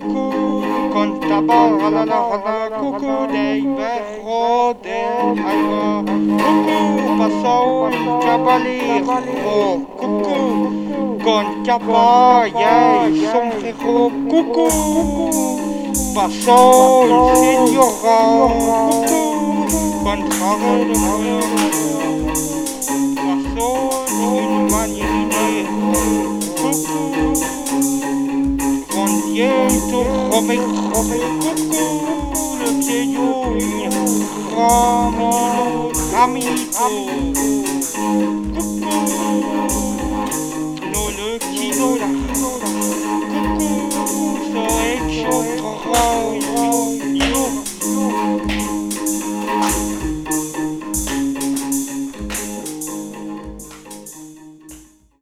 coucou, con tabar la la la, coucou dei verrode, aiwa, coucou, passou cavaliero, coucou, con caballo, sombrero, coucou, passou signora, coucou, con trago de Jesu, open, open, cucura, Señor, como amigo. No le quiero la cucura, cucura, hecho,